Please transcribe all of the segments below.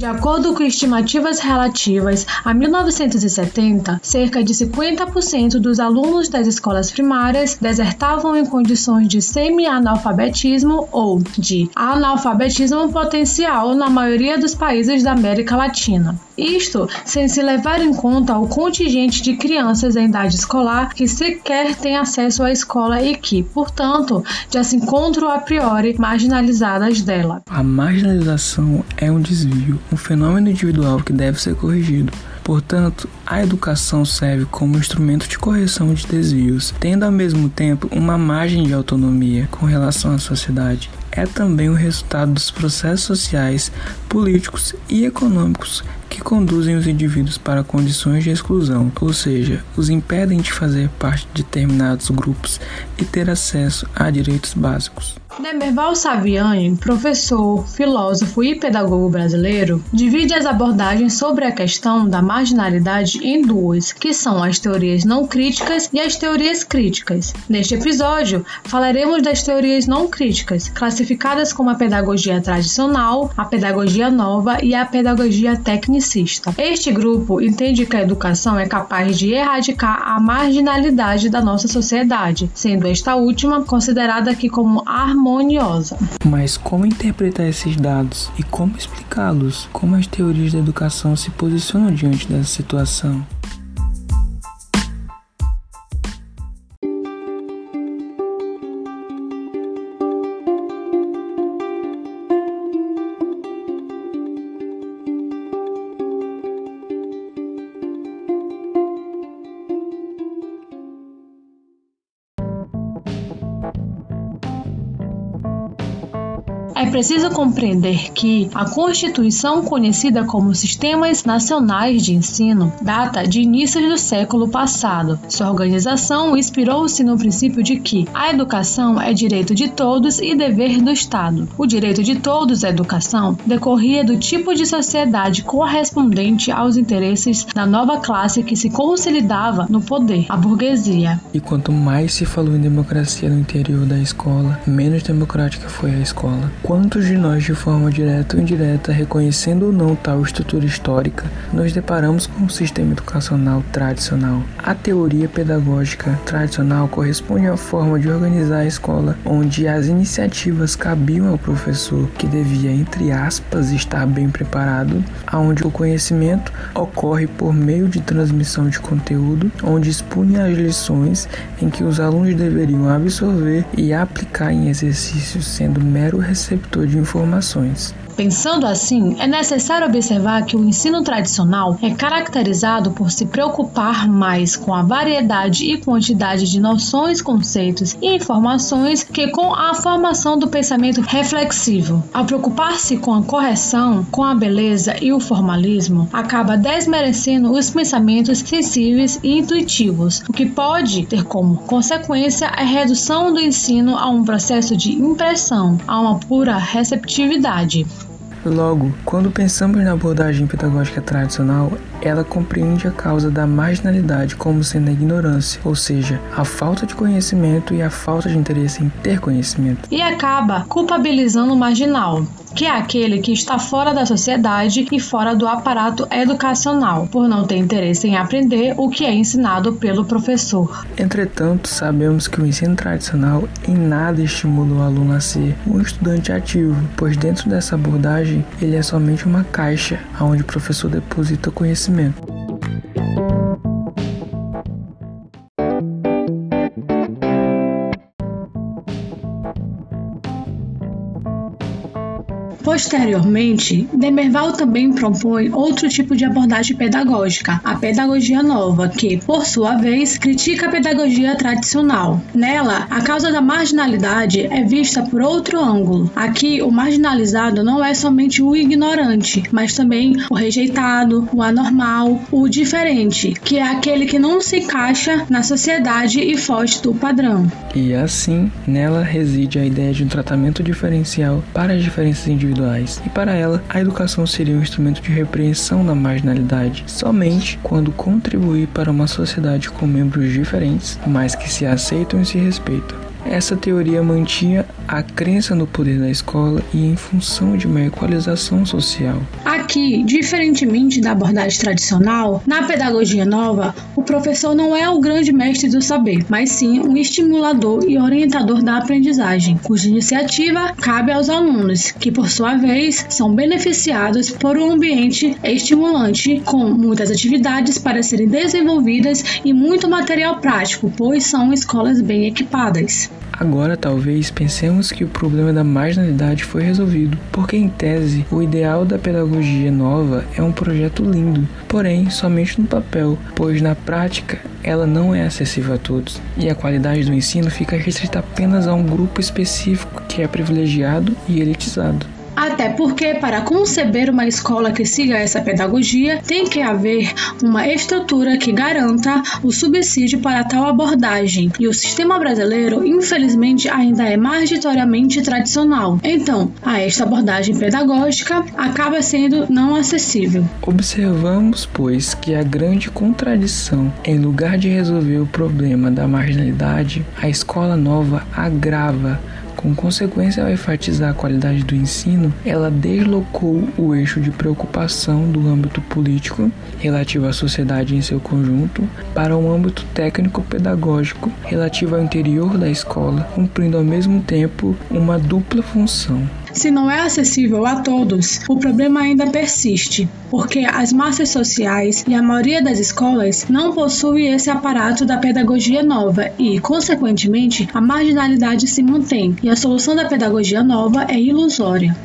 De acordo com estimativas relativas a 1970, cerca de 50% dos alunos das escolas primárias desertavam em condições de semi-analfabetismo ou de analfabetismo potencial na maioria dos países da América Latina. Isto sem se levar em conta o contingente de crianças em idade escolar que sequer têm acesso à escola e que, portanto, já se encontram a priori marginalizadas dela. A marginalização é um desvio, um fenômeno individual que deve ser corrigido. Portanto, a educação serve como instrumento de correção de desvios, tendo ao mesmo tempo uma margem de autonomia com relação à sociedade. É também o resultado dos processos sociais, políticos e econômicos que conduzem os indivíduos para condições de exclusão, ou seja, os impedem de fazer parte de determinados grupos e ter acesso a direitos básicos. Demerval Saviani, professor, filósofo e pedagogo brasileiro, divide as abordagens sobre a questão da marginalidade em duas, que são as teorias não críticas e as teorias críticas. Neste episódio, falaremos das teorias não críticas, classificadas como a pedagogia tradicional, a pedagogia nova e a pedagogia tecnicista. Este grupo entende que a educação é capaz de erradicar a marginalidade da nossa sociedade, sendo esta última considerada aqui como harmoniosa. Mas como interpretar esses dados e como explicá-los? Como as teorias da educação se posicionam diante dessa situação? É preciso compreender que a Constituição, conhecida como Sistemas Nacionais de Ensino, data de inícios do século passado. Sua organização inspirou-se no princípio de que a educação é direito de todos e dever do Estado. O direito de todos à educação decorria do tipo de sociedade correspondente aos interesses da nova classe que se consolidava no poder, a burguesia. E quanto mais se falou em democracia no interior da escola, menos democrática foi a escola. Quantos de nós, de forma direta ou indireta, reconhecendo ou não tal estrutura histórica, nos deparamos com o um sistema educacional tradicional? A teoria pedagógica tradicional corresponde à forma de organizar a escola, onde as iniciativas cabiam ao professor, que devia, entre aspas, estar bem preparado, onde o conhecimento ocorre por meio de transmissão de conteúdo, onde expunha as lições em que os alunos deveriam absorver e aplicar em exercícios, sendo mero receptor receptor de informações. Pensando assim, é necessário observar que o ensino tradicional é caracterizado por se preocupar mais com a variedade e quantidade de noções, conceitos e informações que com a formação do pensamento reflexivo. Ao preocupar-se com a correção, com a beleza e o formalismo, acaba desmerecendo os pensamentos sensíveis e intuitivos, o que pode ter como consequência a redução do ensino a um processo de impressão, a uma pura receptividade. Logo, quando pensamos na abordagem pedagógica tradicional, ela compreende a causa da marginalidade como sendo a ignorância, ou seja, a falta de conhecimento e a falta de interesse em ter conhecimento. E acaba culpabilizando o marginal, que é aquele que está fora da sociedade e fora do aparato educacional, por não ter interesse em aprender o que é ensinado pelo professor. Entretanto, sabemos que o ensino tradicional em nada estimula o aluno a ser um estudante ativo, pois dentro dessa abordagem ele é somente uma caixa onde o professor deposita conhecimento. Posteriormente, Demerval também propõe outro tipo de abordagem pedagógica, a pedagogia nova, que, por sua vez, critica a pedagogia tradicional. Nela, a causa da marginalidade é vista por outro ângulo. Aqui, o marginalizado não é somente o ignorante, mas também o rejeitado, o anormal, o diferente, que é aquele que não se encaixa na sociedade e foge do padrão. E assim, nela reside a ideia de um tratamento diferencial para as diferenças individuais e para ela, a educação seria um instrumento de repreensão da marginalidade somente quando contribuir para uma sociedade com membros diferentes, mas que se aceitam e se respeitam. Essa teoria mantinha a crença no poder da escola e em função de uma equalização social. Aqui, diferentemente da abordagem tradicional, na pedagogia nova, o professor não é o grande mestre do saber, mas sim um estimulador e orientador da aprendizagem, cuja iniciativa cabe aos alunos, que por sua vez são beneficiados por um ambiente estimulante com muitas atividades para serem desenvolvidas e muito material prático, pois são escolas bem equipadas. Agora talvez pensemos que o problema da marginalidade foi resolvido, porque em tese o ideal da pedagogia nova é um projeto lindo, porém somente no papel, pois na prática ela não é acessível a todos e a qualidade do ensino fica restrita apenas a um grupo específico que é privilegiado e elitizado. Até porque, para conceber uma escola que siga essa pedagogia, tem que haver uma estrutura que garanta o subsídio para tal abordagem. E o sistema brasileiro, infelizmente, ainda é majoritariamente tradicional. Então, a esta abordagem pedagógica acaba sendo não acessível. Observamos, pois, que a grande contradição, em lugar de resolver o problema da marginalidade, a escola nova agrava com consequência, ao enfatizar a qualidade do ensino, ela deslocou o eixo de preocupação do âmbito político, relativo à sociedade em seu conjunto, para um âmbito técnico-pedagógico, relativo ao interior da escola, cumprindo ao mesmo tempo uma dupla função se não é acessível a todos, o problema ainda persiste, porque as massas sociais e a maioria das escolas não possuem esse aparato da pedagogia nova e, consequentemente, a marginalidade se mantém e a solução da pedagogia nova é ilusória.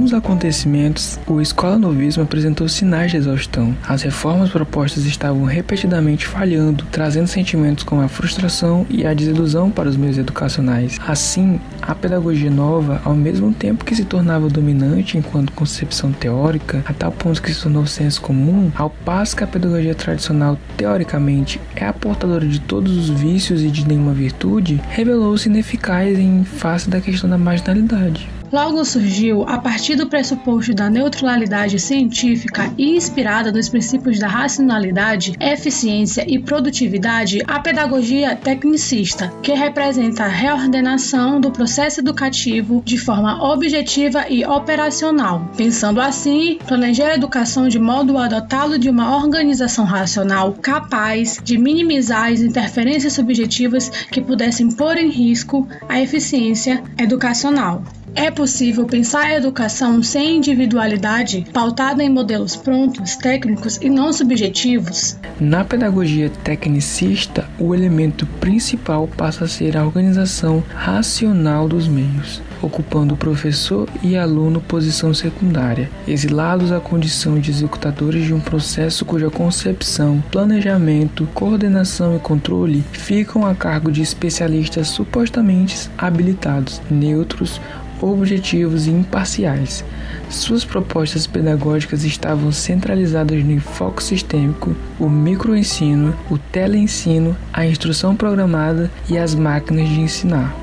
Com os acontecimentos, o escola novismo apresentou sinais de exaustão. As reformas propostas estavam repetidamente falhando, trazendo sentimentos como a frustração e a desilusão para os meios educacionais. Assim, a pedagogia nova, ao mesmo tempo que se tornava dominante enquanto concepção teórica, a tal ponto que se tornou senso comum, ao passo que a pedagogia tradicional, teoricamente, é a portadora de todos os vícios e de nenhuma virtude, revelou-se ineficaz em face da questão da marginalidade. Logo surgiu, a partir do pressuposto da neutralidade científica e inspirada nos princípios da racionalidade, eficiência e produtividade, a pedagogia tecnicista, que representa a reordenação do processo educativo de forma objetiva e operacional. Pensando assim, planejar a educação de modo a dotá-lo de uma organização racional capaz de minimizar as interferências subjetivas que pudessem pôr em risco a eficiência educacional. É possível pensar a educação sem individualidade, pautada em modelos prontos, técnicos e não subjetivos? Na pedagogia tecnicista, o elemento principal passa a ser a organização racional dos meios, ocupando o professor e aluno posição secundária, exilados à condição de executadores de um processo cuja concepção, planejamento, coordenação e controle ficam a cargo de especialistas supostamente habilitados, neutros objetivos e imparciais. Suas propostas pedagógicas estavam centralizadas no enfoque sistêmico, o microensino, o teleensino, a instrução programada e as máquinas de ensinar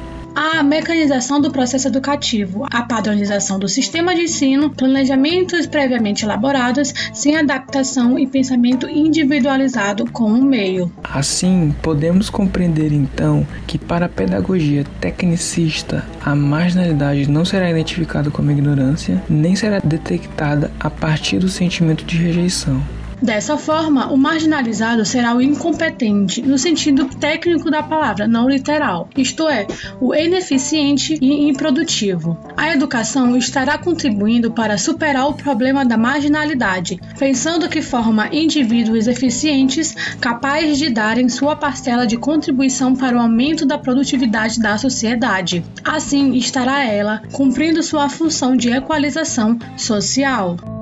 a mecanização do processo educativo, a padronização do sistema de ensino, planejamentos previamente elaborados, sem adaptação e pensamento individualizado com o meio. Assim, podemos compreender então que para a pedagogia tecnicista, a marginalidade não será identificada como ignorância, nem será detectada a partir do sentimento de rejeição. Dessa forma, o marginalizado será o incompetente, no sentido técnico da palavra, não literal, isto é, o ineficiente e improdutivo. A educação estará contribuindo para superar o problema da marginalidade, pensando que forma indivíduos eficientes capazes de darem sua parcela de contribuição para o aumento da produtividade da sociedade. Assim, estará ela cumprindo sua função de equalização social.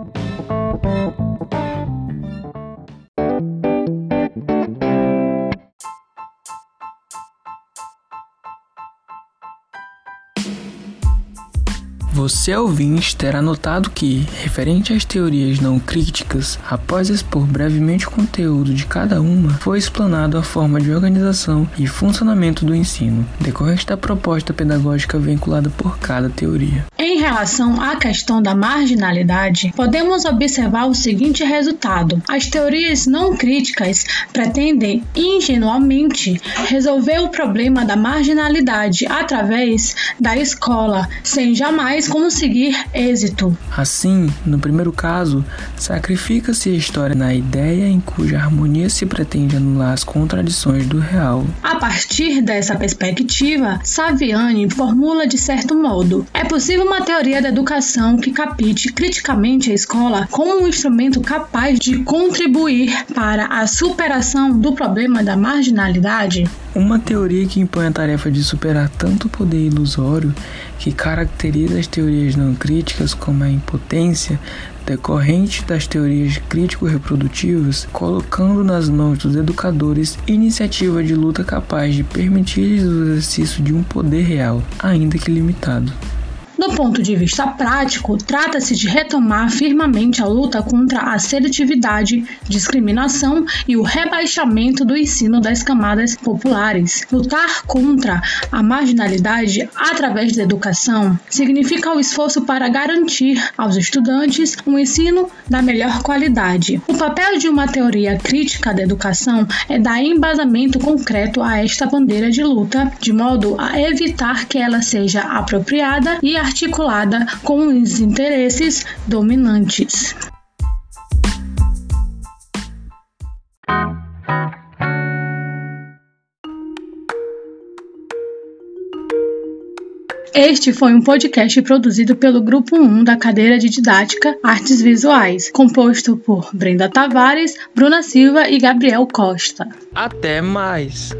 Você ouvinte terá notado que, referente às teorias não críticas, após expor brevemente o conteúdo de cada uma, foi explanado a forma de organização e funcionamento do ensino, decorrente da proposta pedagógica vinculada por cada teoria. Em relação à questão da marginalidade, podemos observar o seguinte resultado: as teorias não críticas pretendem ingenuamente resolver o problema da marginalidade através da escola, sem jamais conseguir êxito. Assim, no primeiro caso, sacrifica-se a história na ideia em cuja harmonia se pretende anular as contradições do real. A partir dessa perspectiva, Saviani formula de certo modo: é possível uma teoria da educação que capite criticamente a escola como um instrumento capaz de contribuir para a superação do problema da marginalidade? Uma teoria que impõe a tarefa de superar tanto poder ilusório que caracteriza as teorias não críticas como a impotência decorrente das teorias crítico-reprodutivas, colocando nas mãos dos educadores iniciativa de luta capaz de permitir-lhes o exercício de um poder real, ainda que limitado. Do ponto de vista prático, trata-se de retomar firmemente a luta contra a seletividade, discriminação e o rebaixamento do ensino das camadas populares. Lutar contra a marginalidade através da educação significa o esforço para garantir aos estudantes um ensino da melhor qualidade. O papel de uma teoria crítica da educação é dar embasamento concreto a esta bandeira de luta, de modo a evitar que ela seja apropriada e articulada com os interesses dominantes. Este foi um podcast produzido pelo Grupo 1 da cadeira de Didática Artes Visuais, composto por Brenda Tavares, Bruna Silva e Gabriel Costa. Até mais!